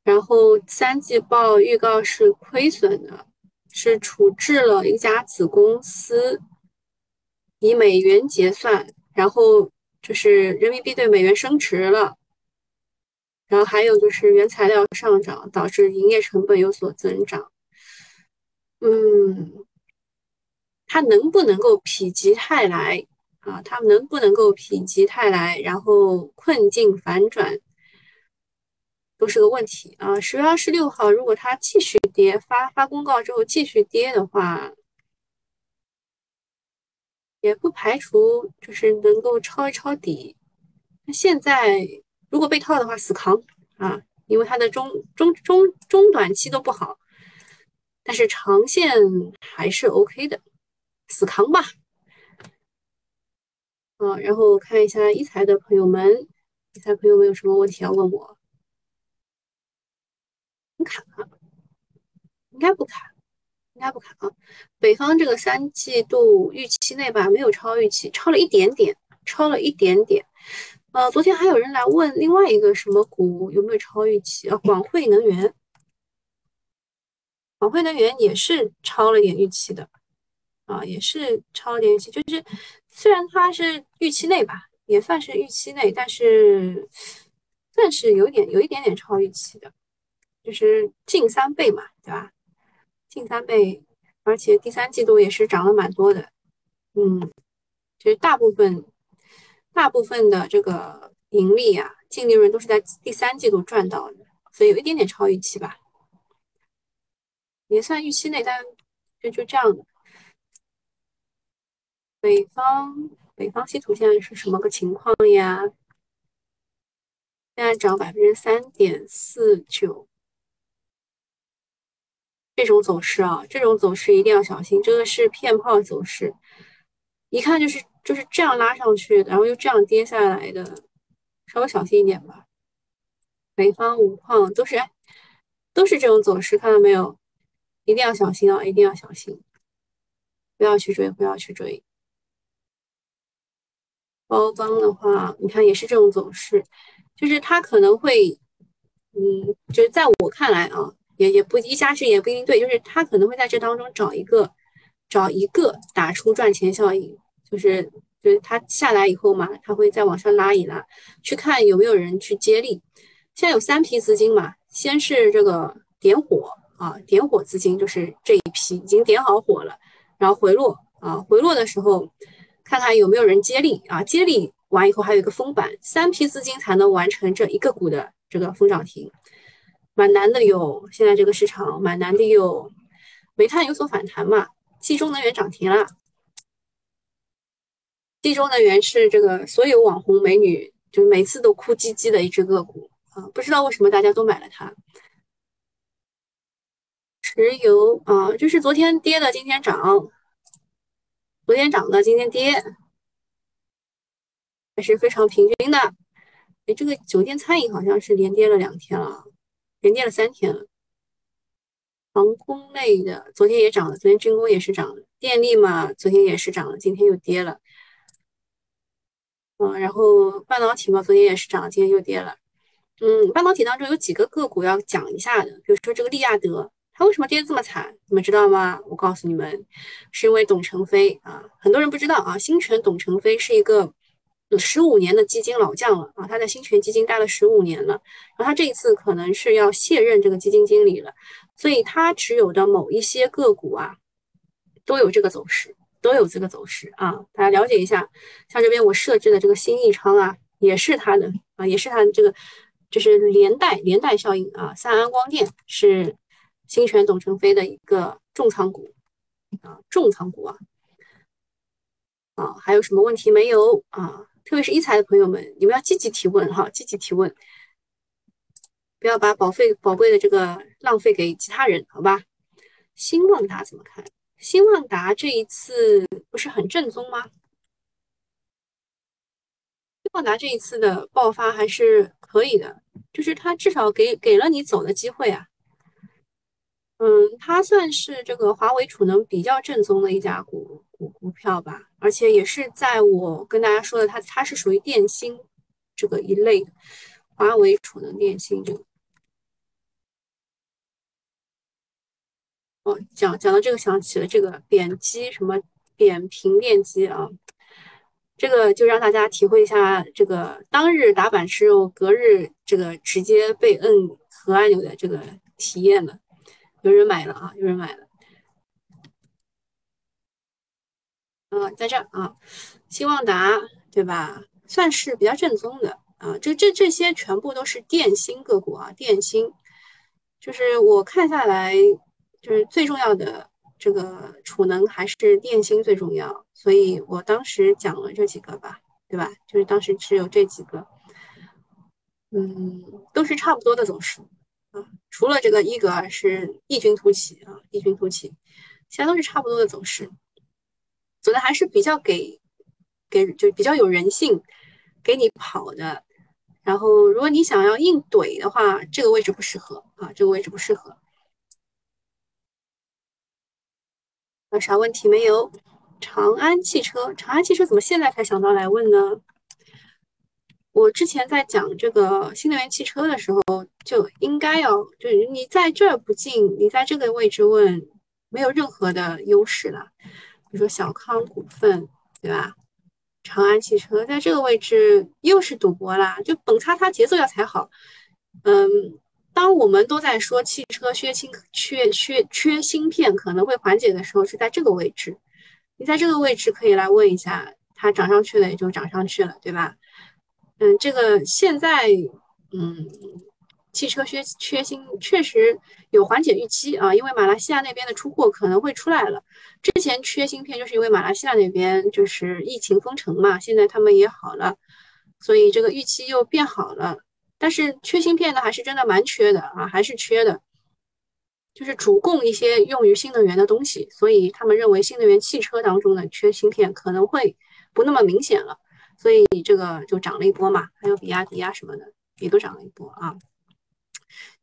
然后三季报预告是亏损的，是处置了一家子公司，以美元结算，然后就是人民币对美元升值了。然后还有就是原材料上涨导致营业成本有所增长，嗯，它能不能够否极泰来啊？它能不能够否极泰来，然后困境反转，都是个问题啊。十月二十六号，如果它继续跌，发发公告之后继续跌的话，也不排除就是能够抄一抄底。那现在。如果被套的话，死扛啊！因为它的中中中中短期都不好，但是长线还是 OK 的，死扛吧。啊，然后看一下一财的朋友们，一财朋友们有什么问题要问我？不卡，应该不卡，应该不卡啊。北方这个三季度预期内吧，没有超预期，超了一点点，超了一点点。呃，昨天还有人来问另外一个什么股有没有超预期啊？广汇能源，广汇能源也是超了点预期的啊，也是超了点预期。就是虽然它是预期内吧，也算是预期内，但是算是有点有一点点超预期的，就是近三倍嘛，对吧？近三倍，而且第三季度也是涨了蛮多的，嗯，就是大部分。大部分的这个盈利啊，净利润都是在第三季度赚到的，所以有一点点超预期吧，也算预期内，但就就这样的。北方北方稀土现在是什么个情况呀？现在涨百分之三点四九，这种走势啊，这种走势一定要小心，这个是骗炮走势，一看就是。就是这样拉上去，然后又这样跌下来的，稍微小心一点吧。北方五矿都是哎都是这种走势，看到没有？一定要小心啊！一定要小心，不要去追，不要去追。包装的话，你看也是这种走势，就是它可能会，嗯，就是在我看来啊，也也不一家之言也不一定对，就是他可能会在这当中找一个找一个打出赚钱效应，就是就是他下来以后嘛，他会再往上拉一拉，去看有没有人去接力。现在有三批资金嘛，先是这个点火啊，点火资金就是这一批已经点好火了，然后回落啊，回落的时候看看有没有人接力啊，接力完以后还有一个封板，三批资金才能完成这一个股的这个封涨停。蛮难的哟，现在这个市场蛮难的哟。煤炭有所反弹嘛？冀中能源涨停了。冀中能源是这个所有网红美女就每次都哭唧唧的一只个股啊，不知道为什么大家都买了它。石油啊，就是昨天跌的，今天涨；昨天涨的，今天跌，还是非常平均的。哎，这个酒店餐饮好像是连跌了两天了。连跌了三天了，航空类的昨天也涨了，昨天军工也是涨了，电力嘛，昨天也是涨了，今天又跌了。嗯，然后半导体嘛，昨天也是涨了，今天又跌了。嗯，半导体当中有几个个股要讲一下的，比如说这个利亚德，为什么跌得这么惨？你们知道吗？我告诉你们，是因为董承飞啊，很多人不知道啊，新泉董承飞是一个。十五年的基金老将了啊，他在新泉基金待了十五年了，然后他这一次可能是要卸任这个基金经理了，所以他持有的某一些个股啊，都有这个走势，都有这个走势啊，大家了解一下。像这边我设置的这个新亿昌啊，也是他的啊，也是他的这个就是连带连带效应啊。三安光电是新泉董承飞的一个重仓股啊，重仓股啊啊，还有什么问题没有啊？特别是一财的朋友们，你们要积极提问哈，积极提问，不要把宝费宝贵的这个浪费给其他人，好吧？新旺达怎么看？新旺达这一次不是很正宗吗？新旺达这一次的爆发还是可以的，就是它至少给给了你走的机会啊。嗯，它算是这个华为储能比较正宗的一家股股股票吧，而且也是在我跟大家说的，它它是属于电芯这个一类的，华为储能电芯这个。哦，讲讲到这个想起了这个扁机什么扁平电机啊，这个就让大家体会一下这个当日打板吃肉，隔日这个直接被摁核按钮的这个体验了。有人买了啊，有人买了。嗯，在这儿啊，新旺达对吧？算是比较正宗的啊。这这这些全部都是电芯个股啊，电芯就是我看下来，就是最重要的这个储能还是电芯最重要，所以我当时讲了这几个吧，对吧？就是当时只有这几个，嗯，都是差不多的走势。啊，除了这个伊格是异军突起啊，异军突起，其他都是差不多的走势，走的还是比较给给就比较有人性，给你跑的。然后如果你想要硬怼的话，这个位置不适合啊，这个位置不适合。有啥问题没有？长安汽车，长安汽车怎么现在才想到来问呢？我之前在讲这个新能源汽车的时候，就应该要，就是你在这儿不进，你在这个位置问，没有任何的优势了。比如说小康股份，对吧？长安汽车在这个位置又是赌博啦，就蹦擦擦节奏要踩好。嗯，当我们都在说汽车缺芯、缺缺缺芯片可能会缓解的时候，是在这个位置。你在这个位置可以来问一下，它涨上去了也就涨上去了，对吧？嗯，这个现在，嗯，汽车缺缺芯确实有缓解预期啊，因为马来西亚那边的出货可能会出来了。之前缺芯片就是因为马来西亚那边就是疫情封城嘛，现在他们也好了，所以这个预期又变好了。但是缺芯片呢，还是真的蛮缺的啊，还是缺的，就是主供一些用于新能源的东西，所以他们认为新能源汽车当中的缺芯片可能会不那么明显了。所以这个就涨了一波嘛，还有比亚迪啊什么的也都涨了一波啊。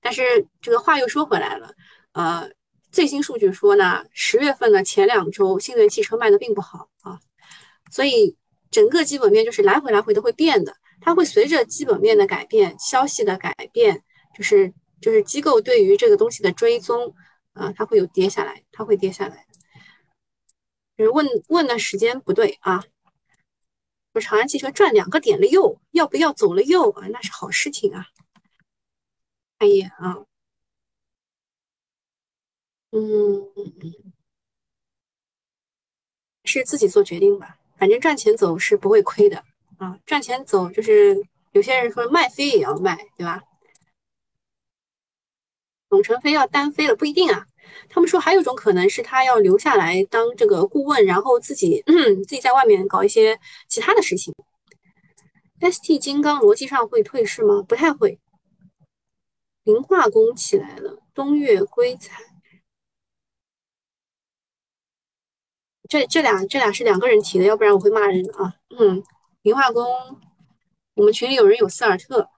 但是这个话又说回来了，呃，最新数据说呢，十月份的前两周新能源汽车卖的并不好啊。所以整个基本面就是来回来回都会变的，它会随着基本面的改变、消息的改变，就是就是机构对于这个东西的追踪啊，它会有跌下来，它会跌下来。就是问问的时间不对啊。说长安汽车赚两个点了又，要不要走了又啊？那是好事情啊。看一眼啊，嗯，是自己做决定吧。反正赚钱走是不会亏的啊，赚钱走就是有些人说卖飞也要卖，对吧？董承飞要单飞了不一定啊。他们说还有一种可能是他要留下来当这个顾问，然后自己 自己在外面搞一些其他的事情。ST 金刚逻辑上会退市吗？不太会。磷化工起来了，东岳硅材，这这俩这俩是两个人提的，要不然我会骂人啊。嗯，磷化工，我们群里有人有斯尔特，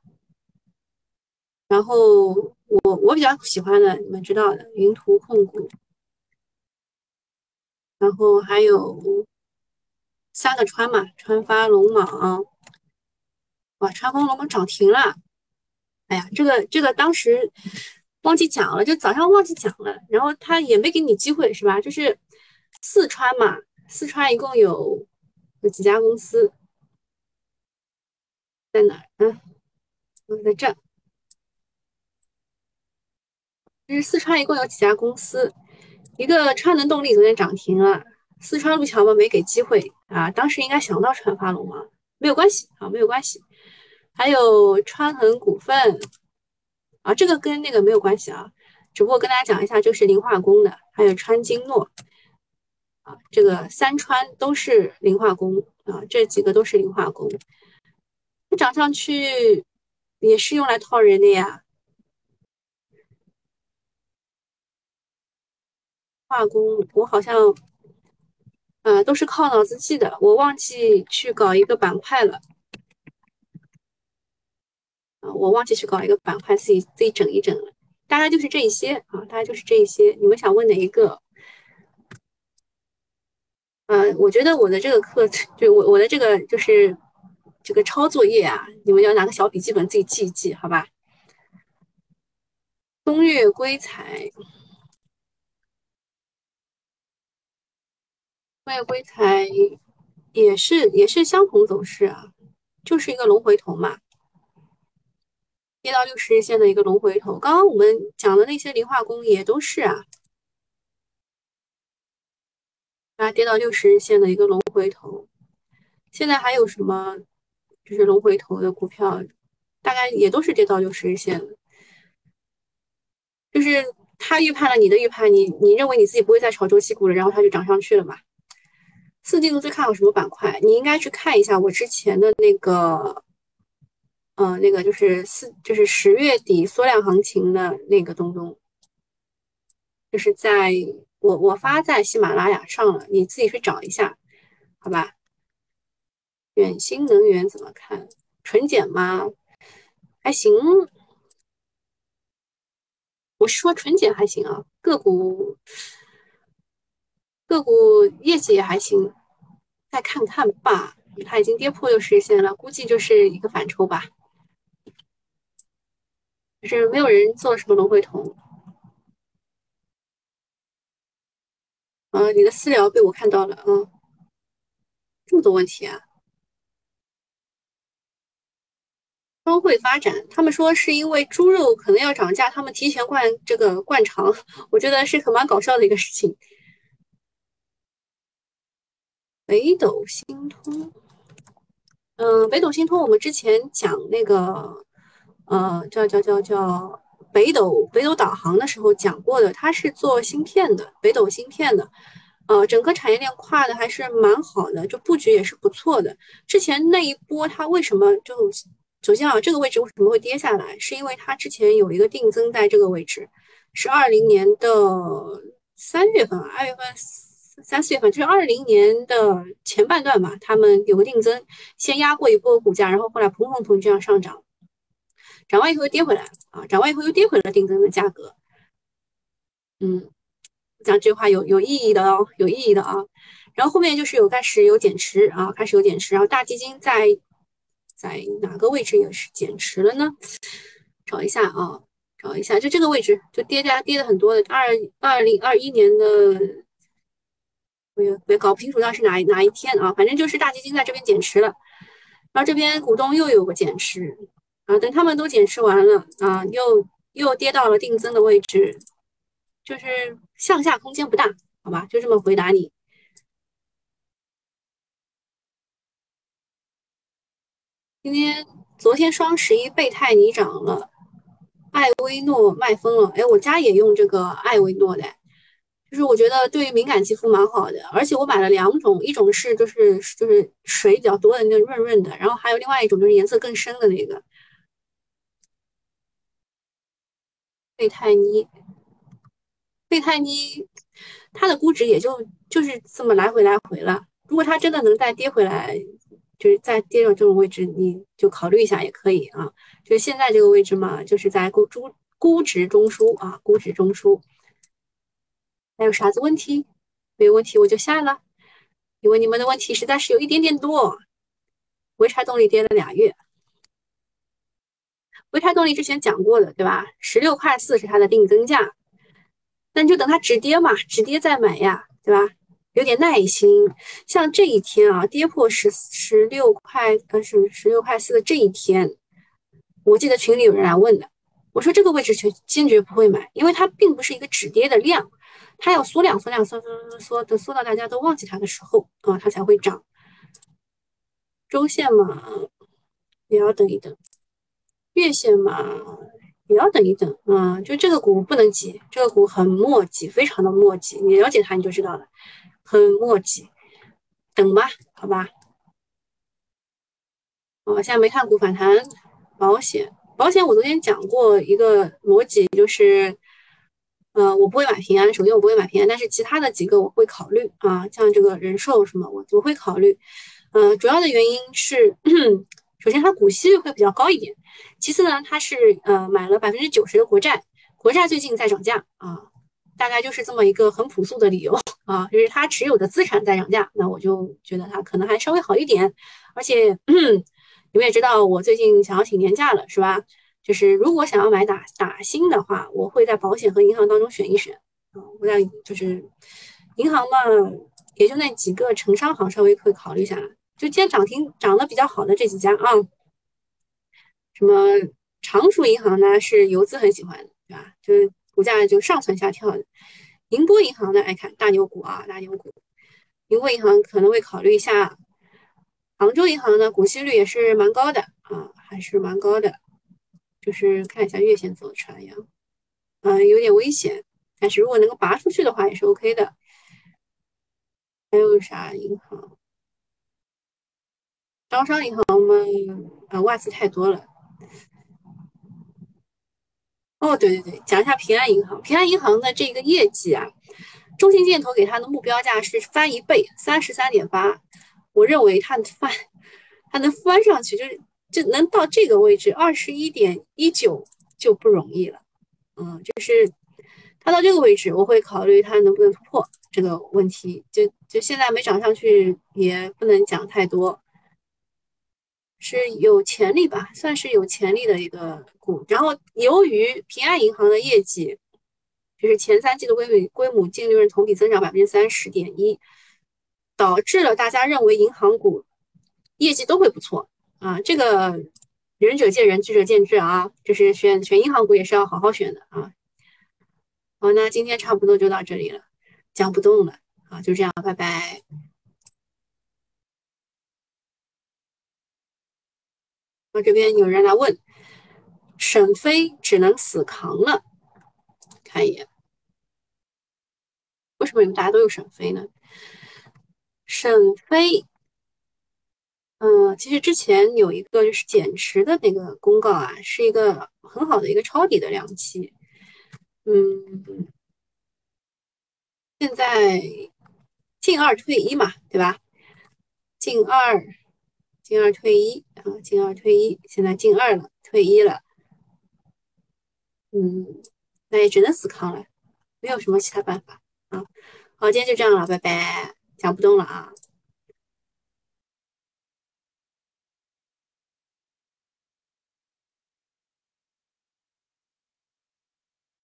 然后。我我比较喜欢的，你们知道的，云图控股，然后还有三个川嘛，川发、龙蟒，哇，川风龙蟒涨停了，哎呀，这个这个当时忘记讲了，就早上忘记讲了，然后他也没给你机会是吧？就是四川嘛，四川一共有有几家公司，在哪儿？嗯，在这。就是四川一共有几家公司，一个川能动力昨天涨停了，四川路桥嘛没给机会啊，当时应该想到川发龙嘛，没有关系啊，没有关系。还有川恒股份啊，这个跟那个没有关系啊，只不过跟大家讲一下，这是磷化工的，还有川金诺啊，这个三川都是磷化工啊，这几个都是磷化工，涨上去也是用来套人的呀。化工，我好像，呃，都是靠脑子记的，我忘记去搞一个板块了，啊，我忘记去搞一个板块，自己自己整一整了。大概就是这一些啊，大概就是这一些。你们想问哪一个？呃，我觉得我的这个课，就我我的这个就是这个抄作业啊，你们要拿个小笔记本自己记一记，好吧？东岳硅材。东岳硅材也是也是相同走势啊，就是一个龙回头嘛，跌到六十日线的一个龙回头。刚刚我们讲的那些磷化工也都是啊，啊，跌到六十日线的一个龙回头。现在还有什么就是龙回头的股票，大概也都是跌到六十日线的，就是他预判了你的预判，你你认为你自己不会再炒周期股了，然后它就涨上去了嘛？四季度最看好什么板块？你应该去看一下我之前的那个，嗯，那个就是四，就是十月底缩量行情的那个东东，就是在我我发在喜马拉雅上了，你自己去找一下，好吧？远新能源怎么看？纯碱吗？还行，我是说纯碱还行啊，个股。个股业绩也还行，再看看吧。它已经跌破六十日线了，估计就是一个反抽吧。就是没有人做什么龙回头。啊，你的私聊被我看到了，嗯，这么多问题啊。双汇发展，他们说是因为猪肉可能要涨价，他们提前灌这个灌肠，我觉得是很蛮搞笑的一个事情。北斗星通，嗯，北斗星通，我们之前讲那个，呃，叫叫叫叫北斗北斗导航的时候讲过的，它是做芯片的，北斗芯片的，呃，整个产业链跨的还是蛮好的，就布局也是不错的。之前那一波它为什么就，首先啊，这个位置为什么会跌下来？是因为它之前有一个定增在这个位置，是二零年的三月份，二月份。三四月份就是二零年的前半段嘛，他们有个定增，先压过一波股价，然后后来砰砰砰这样上涨，涨完以后又跌回来啊，涨完以后又跌回了定增的价格。嗯，讲这话有有意义的哦，有意义的啊。然后后面就是有开始有减持啊，开始有减持，然后大基金在在哪个位置也是减持了呢？找一下啊，找一下，就这个位置就跌价跌的很多的，二二零二一年的，我也我也搞不清楚它是哪哪一天啊，反正就是大基金在这边减持了，然后这边股东又有个减持啊，等他们都减持完了啊，又又跌到了定增的位置，就是向下空间不大，好吧，就这么回答你。今天昨天双十一贝泰尼涨了。艾薇诺卖疯了，哎，我家也用这个艾薇诺的，就是我觉得对于敏感肌肤蛮好的，而且我买了两种，一种是就是就是水比较多的那个润润的，然后还有另外一种就是颜色更深的那个贝泰妮，贝泰妮它的估值也就就是这么来回来回了，如果它真的能再跌回来。就是在跌到这种位置，你就考虑一下也可以啊。就是现在这个位置嘛，就是在估估估值中枢啊，估值中枢。还有啥子问题？没有问题我就下了，因为你们的问题实在是有一点点多。潍柴动力跌了俩月，潍柴动力之前讲过的对吧？十六块四是它的定增价，那你就等它止跌嘛，止跌再买呀，对吧？有点耐心，像这一天啊，跌破十十六块，呃，是十六块四的这一天，我记得群里有人来问的，我说这个位置全坚决不会买，因为它并不是一个止跌的量，它要缩量、缩量、缩缩缩缩，等缩到大家都忘记它的时候啊，它才会涨。周线嘛，也要等一等；月线嘛，也要等一等。啊，就这个股不能急，这个股很磨叽，非常的磨叽，你了解它你就知道了。很墨迹，等吧，好吧。我现在没看股反弹，保险，保险我昨天讲过一个逻辑，就是，呃，我不会买平安，首先我不会买平安，但是其他的几个我会考虑啊，像这个人寿什么，我我会考虑。呃，主要的原因是，首先它股息率会比较高一点，其次呢，它是呃买了百分之九十的国债，国债最近在涨价啊。大概就是这么一个很朴素的理由啊，就是它持有的资产在涨价，那我就觉得它可能还稍微好一点。而且 你们也知道，我最近想要请年假了，是吧？就是如果想要买打打新的话，我会在保险和银行当中选一选啊。我在就是银行嘛，也就那几个城商行稍微会考虑一下。就今天涨停涨得比较好的这几家啊，什么常熟银行呢，是游资很喜欢的，对吧？就是。股价就上蹿下跳的，宁波银行呢？爱看大牛股啊，大牛股。宁波银行可能会考虑一下，杭州银行呢，股息率也是蛮高的啊，还是蛮高的。就是看一下月线走出来呀，嗯，有点危险，但是如果能够拔出去的话，也是 OK 的。还有啥银行？招商银行我们？啊，外资太多了。哦，对对对，讲一下平安银行。平安银行的这个业绩啊，中信建投给它的目标价是翻一倍，三十三点八。我认为它翻，它能翻上去，就是就能到这个位置，二十一点一九就不容易了。嗯，就是它到这个位置，我会考虑它能不能突破这个问题。就就现在没涨上去，也不能讲太多。是有潜力吧，算是有潜力的一个股。然后由于平安银行的业绩，就是前三季的规模规模净利润同比增长百分之三十点一，导致了大家认为银行股业绩都会不错啊。这个仁者见仁，智者见智啊。就是选选银行股也是要好好选的啊。好，那今天差不多就到这里了，讲不动了啊，就这样，拜拜。我这边有人来问，沈飞只能死扛了，看一眼，为什么你们大家都有沈飞呢？沈飞，嗯，其实之前有一个就是减持的那个公告啊，是一个很好的一个抄底的良机，嗯，现在进二退一嘛，对吧？进二。进二退一啊，进二退一，现在进二了，退一了，嗯，那也只能死扛了，没有什么其他办法啊。好，今天就这样了，拜拜，讲不动了啊。